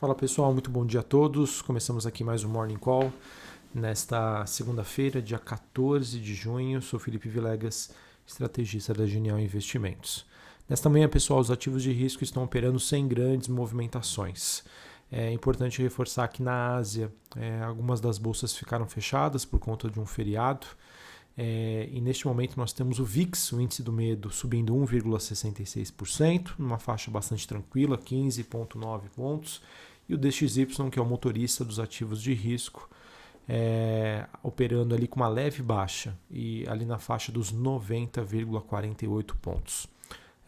Fala pessoal, muito bom dia a todos. Começamos aqui mais um Morning Call nesta segunda-feira, dia 14 de junho. Sou Felipe Vilegas, estrategista da Genial Investimentos. Nesta manhã, pessoal, os ativos de risco estão operando sem grandes movimentações. É importante reforçar que na Ásia, é, algumas das bolsas ficaram fechadas por conta de um feriado. É, e neste momento nós temos o VIX, o índice do medo, subindo 1,66%, numa faixa bastante tranquila, 15,9 pontos e o DXY, que é o motorista dos ativos de risco, é, operando ali com uma leve baixa e ali na faixa dos 90,48 pontos.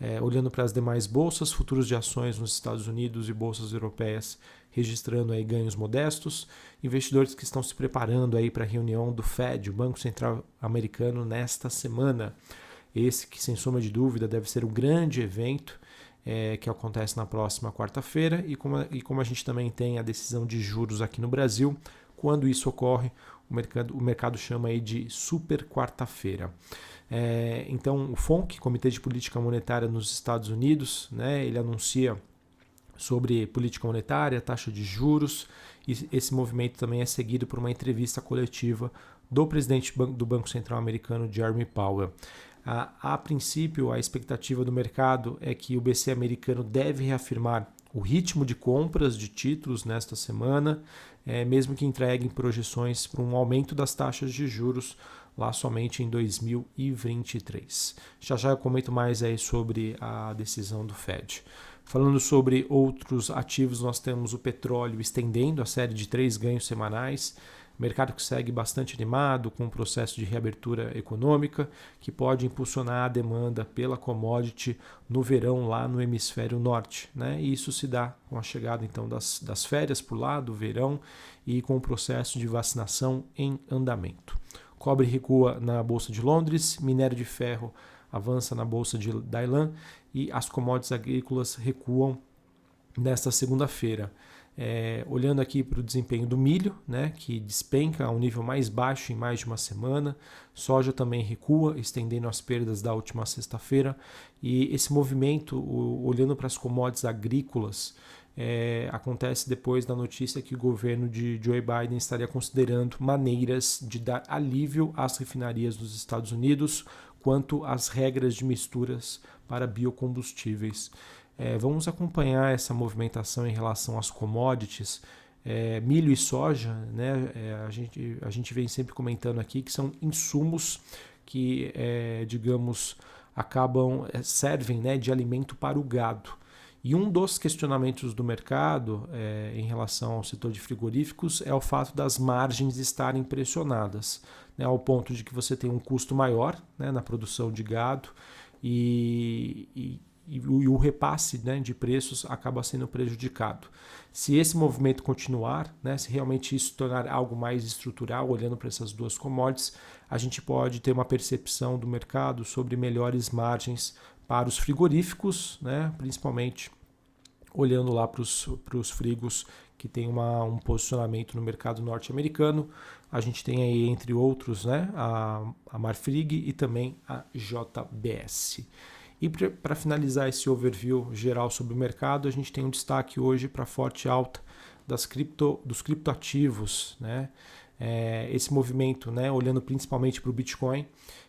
É, olhando para as demais bolsas, futuros de ações nos Estados Unidos e bolsas europeias registrando aí ganhos modestos, investidores que estão se preparando aí para a reunião do Fed, o Banco Central Americano, nesta semana. Esse que, sem sombra de dúvida, deve ser um grande evento é, que acontece na próxima quarta-feira, e como, e como a gente também tem a decisão de juros aqui no Brasil, quando isso ocorre, o mercado, o mercado chama aí de super quarta-feira. É, então, o FONC, Comitê de Política Monetária nos Estados Unidos, né, ele anuncia sobre política monetária, taxa de juros, e esse movimento também é seguido por uma entrevista coletiva do presidente do Banco Central Americano, Jeremy Powell. A, a princípio, a expectativa do mercado é que o BC americano deve reafirmar o ritmo de compras de títulos nesta semana, é, mesmo que entreguem projeções para um aumento das taxas de juros lá somente em 2023. Já já eu comento mais aí sobre a decisão do Fed. Falando sobre outros ativos, nós temos o petróleo estendendo a série de três ganhos semanais. Mercado que segue bastante animado com o processo de reabertura econômica, que pode impulsionar a demanda pela commodity no verão lá no hemisfério norte. Né? E isso se dá com a chegada então das, das férias por lá, do verão, e com o processo de vacinação em andamento. Cobre recua na Bolsa de Londres, minério de ferro avança na Bolsa de Dailan e as commodities agrícolas recuam nesta segunda-feira. É, olhando aqui para o desempenho do milho, né, que despenca a um nível mais baixo em mais de uma semana, soja também recua, estendendo as perdas da última sexta-feira, e esse movimento, o, olhando para as commodities agrícolas, é, acontece depois da notícia que o governo de Joe Biden estaria considerando maneiras de dar alívio às refinarias dos Estados Unidos quanto às regras de misturas para biocombustíveis. É, vamos acompanhar essa movimentação em relação às commodities. É, milho e soja, né, é, a, gente, a gente vem sempre comentando aqui que são insumos que, é, digamos, acabam, é, servem né, de alimento para o gado. E um dos questionamentos do mercado é, em relação ao setor de frigoríficos é o fato das margens estarem pressionadas, né, ao ponto de que você tem um custo maior né, na produção de gado e, e, e o, repasse né, de preços acaba sendo prejudicado. Se esse movimento continuar, né, se realmente isso tornar algo mais estrutural, olhando para essas duas commodities, a gente pode ter uma percepção do mercado sobre melhores margens para os frigoríficos, né, principalmente olhando lá para os frigos que tem uma, um posicionamento no mercado norte-americano. A gente tem aí, entre outros, né, a, a Marfrig e também a JBS. E para finalizar esse overview geral sobre o mercado, a gente tem um destaque hoje para a forte alta das cripto, dos criptoativos. Né? É, esse movimento, né, olhando principalmente para o Bitcoin,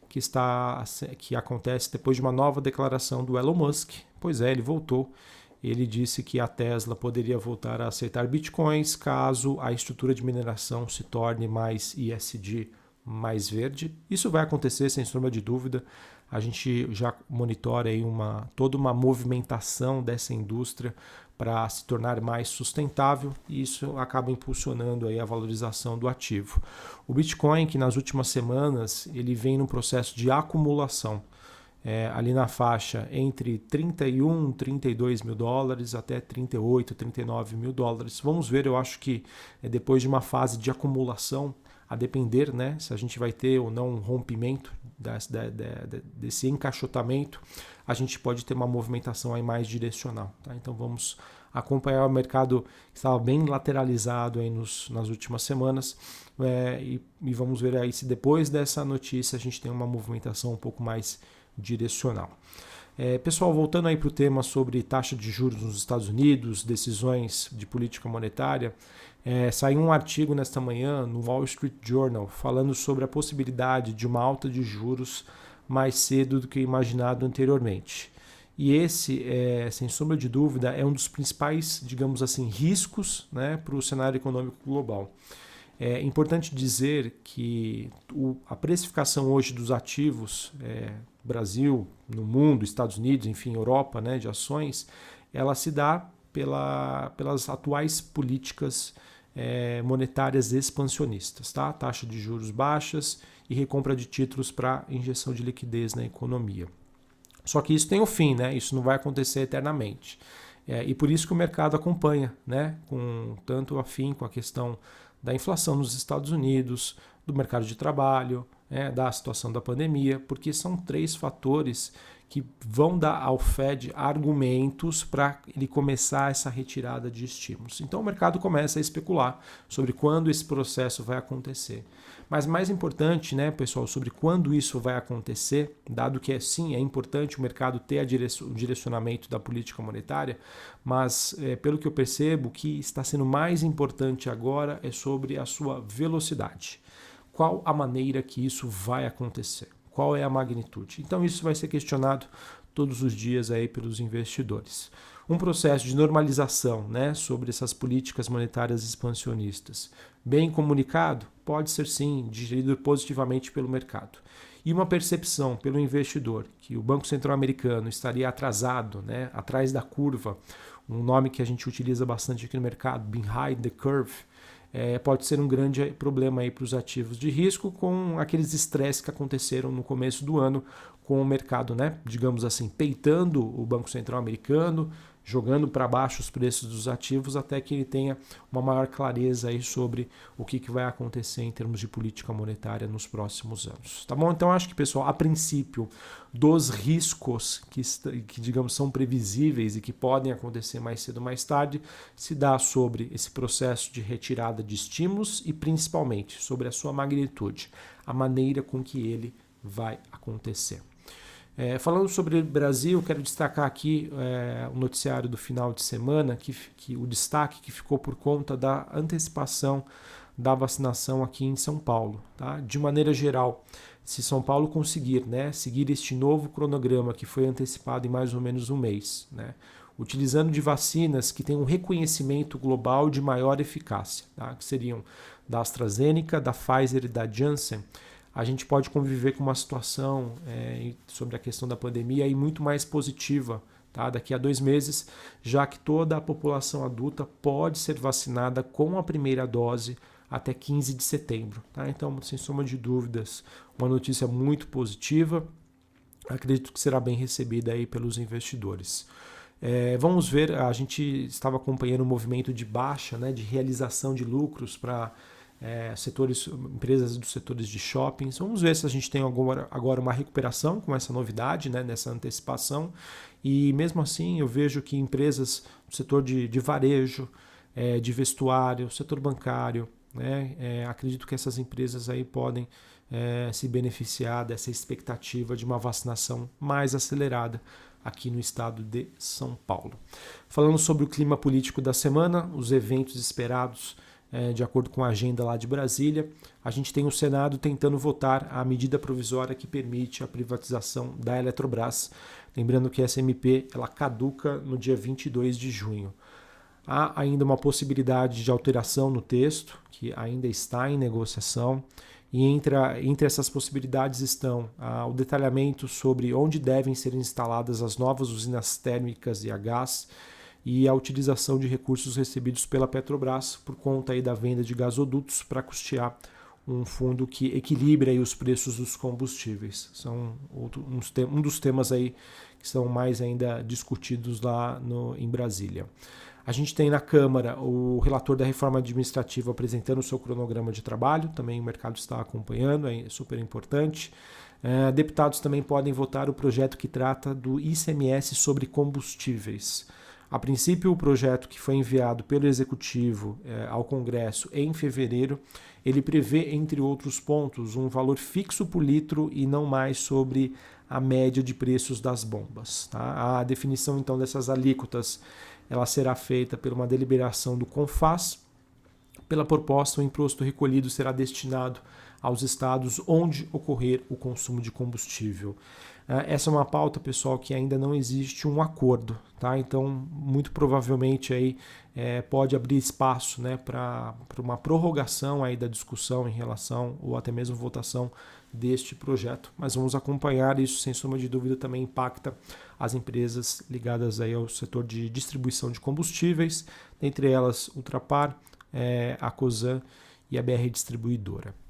que está que acontece depois de uma nova declaração do Elon Musk. Pois é, ele voltou. Ele disse que a Tesla poderia voltar a aceitar bitcoins caso a estrutura de mineração se torne mais ISD, mais verde. Isso vai acontecer sem sombra de dúvida. A gente já monitora aí uma toda uma movimentação dessa indústria para se tornar mais sustentável e isso acaba impulsionando aí a valorização do ativo. O Bitcoin, que nas últimas semanas ele vem num processo de acumulação, é, ali na faixa entre 31, 32 mil dólares até 38, 39 mil dólares. Vamos ver, eu acho que é, depois de uma fase de acumulação, a depender né, se a gente vai ter ou não um rompimento desse, encaixotamento, a gente pode ter uma movimentação aí mais direcional. Tá? Então vamos acompanhar o mercado que estava bem lateralizado aí nos, nas últimas semanas é, e, e vamos ver aí se depois dessa notícia a gente tem uma movimentação um pouco mais direcional. É, pessoal, voltando aí para o tema sobre taxa de juros nos Estados Unidos, decisões de política monetária, é, saiu um artigo nesta manhã no Wall Street Journal falando sobre a possibilidade de uma alta de juros mais cedo do que imaginado anteriormente. E esse, é, sem sombra de dúvida, é um dos principais, digamos assim, riscos né, para o cenário econômico global. É importante dizer que o, a precificação hoje dos ativos, é, Brasil, no mundo, Estados Unidos, enfim, Europa, né, de ações, ela se dá pela, pelas atuais políticas é, monetárias expansionistas, tá? taxa de juros baixas e recompra de títulos para injeção de liquidez na economia. Só que isso tem um fim, né? isso não vai acontecer eternamente. É, e por isso que o mercado acompanha, né? com tanto afim com a questão da inflação nos Estados Unidos, do mercado de trabalho, né? da situação da pandemia, porque são três fatores que vão dar ao Fed argumentos para ele começar essa retirada de estímulos. Então o mercado começa a especular sobre quando esse processo vai acontecer. Mas mais importante, né, pessoal, sobre quando isso vai acontecer, dado que é, sim é importante o mercado ter o direcionamento da política monetária, mas é, pelo que eu percebo, o que está sendo mais importante agora é sobre a sua velocidade. Qual a maneira que isso vai acontecer? qual é a magnitude. Então isso vai ser questionado todos os dias aí pelos investidores. Um processo de normalização né, sobre essas políticas monetárias expansionistas, bem comunicado, pode ser sim digerido positivamente pelo mercado. E uma percepção pelo investidor que o Banco Central Americano estaria atrasado, né, atrás da curva, um nome que a gente utiliza bastante aqui no mercado, behind the curve, é, pode ser um grande problema para os ativos de risco com aqueles estresses que aconteceram no começo do ano com o mercado, né, digamos assim, peitando o Banco Central americano, jogando para baixo os preços dos ativos até que ele tenha uma maior clareza aí sobre o que, que vai acontecer em termos de política monetária nos próximos anos. Tá bom? Então acho que, pessoal, a princípio, dos riscos que, que digamos são previsíveis e que podem acontecer mais cedo ou mais tarde, se dá sobre esse processo de retirada de estímulos e principalmente sobre a sua magnitude, a maneira com que ele vai acontecer. É, falando sobre o Brasil, quero destacar aqui é, o noticiário do final de semana, que, que o destaque que ficou por conta da antecipação da vacinação aqui em São Paulo. Tá? De maneira geral, se São Paulo conseguir né, seguir este novo cronograma que foi antecipado em mais ou menos um mês, né, utilizando de vacinas que têm um reconhecimento global de maior eficácia, tá, que seriam da AstraZeneca, da Pfizer e da Janssen, a gente pode conviver com uma situação é, sobre a questão da pandemia e muito mais positiva tá? daqui a dois meses, já que toda a população adulta pode ser vacinada com a primeira dose até 15 de setembro. Tá? Então, sem soma de dúvidas, uma notícia muito positiva. Acredito que será bem recebida aí pelos investidores. É, vamos ver, a gente estava acompanhando o movimento de baixa, né, de realização de lucros para é, setores, empresas dos setores de shoppings. Vamos ver se a gente tem agora, agora uma recuperação com essa novidade, né, nessa antecipação. E mesmo assim, eu vejo que empresas do setor de, de varejo, é, de vestuário, setor bancário, né, é, acredito que essas empresas aí podem é, se beneficiar dessa expectativa de uma vacinação mais acelerada aqui no estado de São Paulo. Falando sobre o clima político da semana, os eventos esperados de acordo com a agenda lá de Brasília, a gente tem o Senado tentando votar a medida provisória que permite a privatização da Eletrobras. Lembrando que essa MP ela caduca no dia 22 de junho. Há ainda uma possibilidade de alteração no texto, que ainda está em negociação, e entre, entre essas possibilidades estão ah, o detalhamento sobre onde devem ser instaladas as novas usinas térmicas e a gás e a utilização de recursos recebidos pela Petrobras por conta aí da venda de gasodutos para custear um fundo que equilibra aí os preços dos combustíveis. São outro, um dos temas aí que são mais ainda discutidos lá no, em Brasília. A gente tem na Câmara o relator da reforma administrativa apresentando o seu cronograma de trabalho, também o mercado está acompanhando, é super importante. É, deputados também podem votar o projeto que trata do ICMS sobre combustíveis. A princípio, o projeto que foi enviado pelo Executivo eh, ao Congresso em fevereiro, ele prevê, entre outros pontos, um valor fixo por litro e não mais sobre a média de preços das bombas. Tá? A definição então dessas alíquotas ela será feita por uma deliberação do CONFAS. Pela proposta, o imposto recolhido será destinado aos estados onde ocorrer o consumo de combustível. Ah, essa é uma pauta, pessoal, que ainda não existe um acordo, tá? Então, muito provavelmente aí é, pode abrir espaço, né, para uma prorrogação aí da discussão em relação ou até mesmo votação deste projeto. Mas vamos acompanhar isso, sem sombra de dúvida, também impacta as empresas ligadas aí ao setor de distribuição de combustíveis, dentre elas Ultrapar, é, a Cosan e a BR Distribuidora.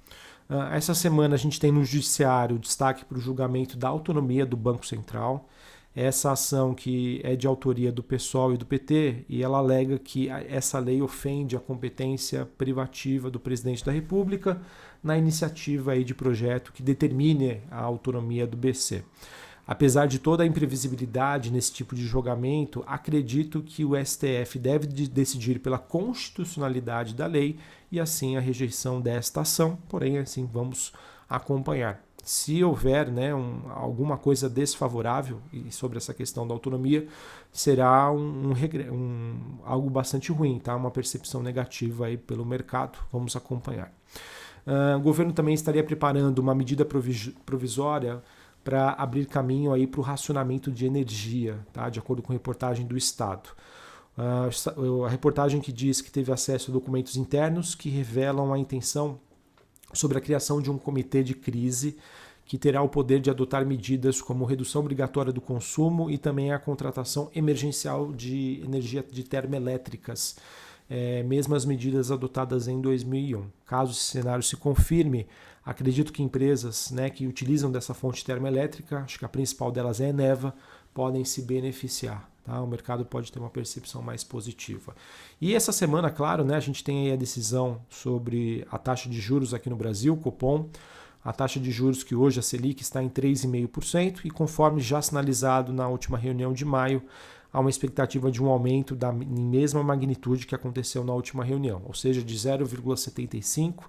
Ah, essa semana a gente tem no Judiciário destaque para o julgamento da autonomia do Banco Central. Essa ação que é de autoria do PSOL e do PT, e ela alega que essa lei ofende a competência privativa do presidente da República na iniciativa aí de projeto que determine a autonomia do BC. Apesar de toda a imprevisibilidade nesse tipo de julgamento, acredito que o STF deve decidir pela constitucionalidade da lei e assim a rejeição desta ação. Porém, assim vamos acompanhar. Se houver né, um, alguma coisa desfavorável sobre essa questão da autonomia, será um, um, um, algo bastante ruim, tá? uma percepção negativa aí pelo mercado. Vamos acompanhar. Uh, o governo também estaria preparando uma medida provisória para abrir caminho aí para o racionamento de energia, tá? de acordo com reportagem do Estado. Uh, a reportagem que diz que teve acesso a documentos internos que revelam a intenção sobre a criação de um comitê de crise que terá o poder de adotar medidas como redução obrigatória do consumo e também a contratação emergencial de energia de termoelétricas, é, mesmo as medidas adotadas em 2001. Caso esse cenário se confirme, Acredito que empresas né, que utilizam dessa fonte termoelétrica, acho que a principal delas é a Eneva, podem se beneficiar. Tá? O mercado pode ter uma percepção mais positiva. E essa semana, claro, né, a gente tem a decisão sobre a taxa de juros aqui no Brasil, Copom. A taxa de juros que hoje a Selic está em 3,5% e conforme já sinalizado na última reunião de maio, há uma expectativa de um aumento da mesma magnitude que aconteceu na última reunião, ou seja, de 0,75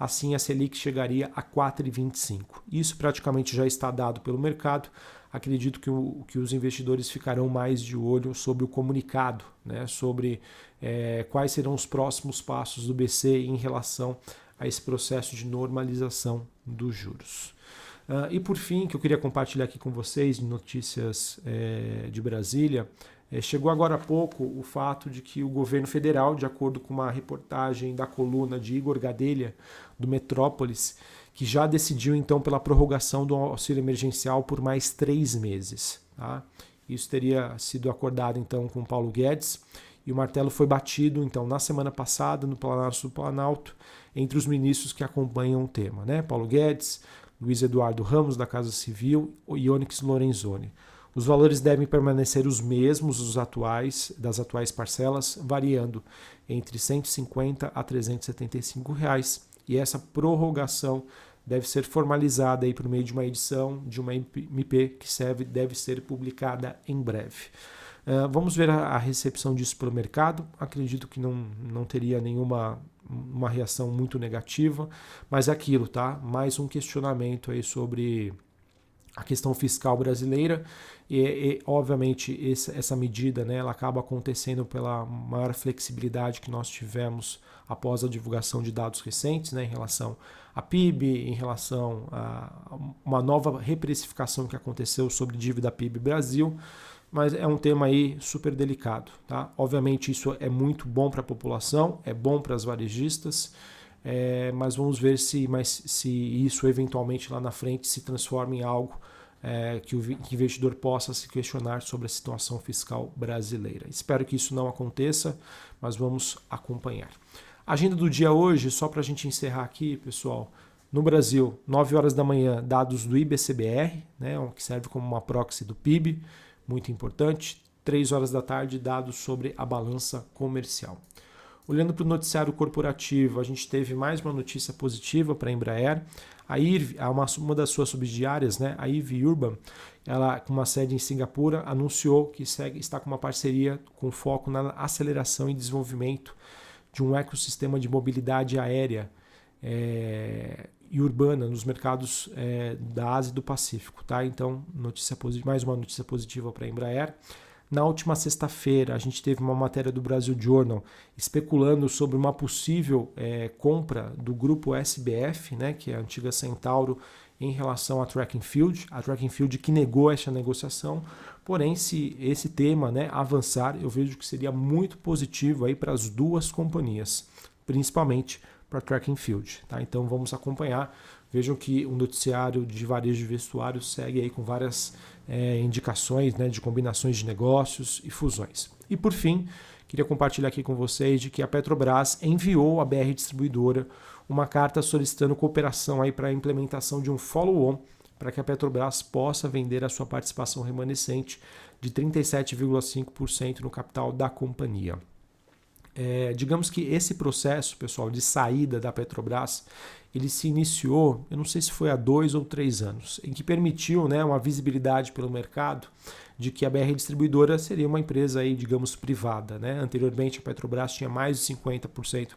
assim a Selic chegaria a 4,25. Isso praticamente já está dado pelo mercado. Acredito que, o, que os investidores ficarão mais de olho sobre o comunicado, né, sobre é, quais serão os próximos passos do BC em relação a esse processo de normalização dos juros. Uh, e por fim, que eu queria compartilhar aqui com vocês, notícias é, de Brasília, é, chegou agora há pouco o fato de que o governo federal, de acordo com uma reportagem da coluna de Igor Gadelha, do Metrópolis, que já decidiu então pela prorrogação do auxílio emergencial por mais três meses. Tá? Isso teria sido acordado então com Paulo Guedes e o martelo foi batido então na semana passada no Palácio do Planalto entre os ministros que acompanham o tema, né? Paulo Guedes, Luiz Eduardo Ramos da Casa Civil e Onyx Lorenzoni. Os valores devem permanecer os mesmos dos atuais, das atuais parcelas, variando entre 150 a 375 reais, e essa prorrogação deve ser formalizada aí por meio de uma edição de uma MP que serve, deve ser publicada em breve. Uh, vamos ver a, a, recepção disso pelo mercado. Acredito que não, não teria nenhuma uma reação muito negativa, mas é aquilo, tá? Mais um questionamento aí sobre a questão fiscal brasileira e, e obviamente esse, essa medida né, ela acaba acontecendo pela maior flexibilidade que nós tivemos após a divulgação de dados recentes né, em relação a PIB, em relação a uma nova reprecificação que aconteceu sobre dívida PIB Brasil, mas é um tema aí super delicado. Tá? Obviamente isso é muito bom para a população, é bom para as varejistas, é, mas vamos ver se, mas, se isso eventualmente lá na frente se transforma em algo é, que o investidor possa se questionar sobre a situação fiscal brasileira. Espero que isso não aconteça, mas vamos acompanhar. Agenda do dia hoje, só para a gente encerrar aqui, pessoal. No Brasil, 9 horas da manhã, dados do IBCBR, né, que serve como uma proxy do PIB, muito importante. 3 horas da tarde, dados sobre a balança comercial. Olhando para o noticiário corporativo, a gente teve mais uma notícia positiva para a Embraer. A IRV, uma, uma das suas subsidiárias, né, a IRV Urban, ela com uma sede em Singapura, anunciou que segue, está com uma parceria com foco na aceleração e desenvolvimento de um ecossistema de mobilidade aérea é, e urbana nos mercados é, da Ásia e do Pacífico. Tá? Então, notícia mais uma notícia positiva para a Embraer. Na última sexta-feira, a gente teve uma matéria do Brasil Journal especulando sobre uma possível é, compra do grupo SBF, né, que é a antiga Centauro, em relação à Tracking Field. A Tracking Field que negou essa negociação. Porém, se esse tema né, avançar, eu vejo que seria muito positivo para as duas companhias, principalmente para Tracking Field. Tá? Então vamos acompanhar. Vejam que o noticiário de varejo de vestuário segue aí com várias é, indicações né, de combinações de negócios e fusões. E por fim, queria compartilhar aqui com vocês de que a Petrobras enviou à BR Distribuidora uma carta solicitando cooperação para a implementação de um follow-on para que a Petrobras possa vender a sua participação remanescente de 37,5% no capital da companhia. É, digamos que esse processo, pessoal, de saída da Petrobras, ele se iniciou, eu não sei se foi há dois ou três anos, em que permitiu né, uma visibilidade pelo mercado de que a BR Distribuidora seria uma empresa aí, digamos, privada. Né? Anteriormente, a Petrobras tinha mais de 50%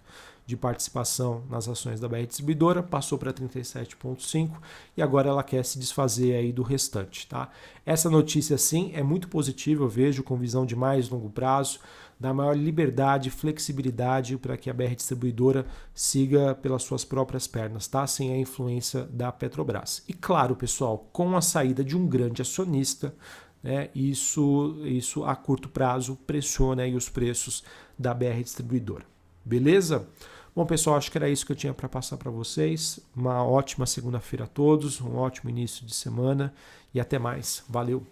de participação nas ações da BR Distribuidora, passou para 37,5% e agora ela quer se desfazer aí do restante. Tá? Essa notícia, sim, é muito positiva, eu vejo com visão de mais longo prazo dá maior liberdade e flexibilidade para que a BR Distribuidora siga pelas suas próprias pernas, tá? sem a influência da Petrobras. E claro, pessoal, com a saída de um grande acionista, né, isso, isso a curto prazo pressiona os preços da BR Distribuidora. Beleza? Bom, pessoal, acho que era isso que eu tinha para passar para vocês. Uma ótima segunda-feira a todos, um ótimo início de semana e até mais. Valeu!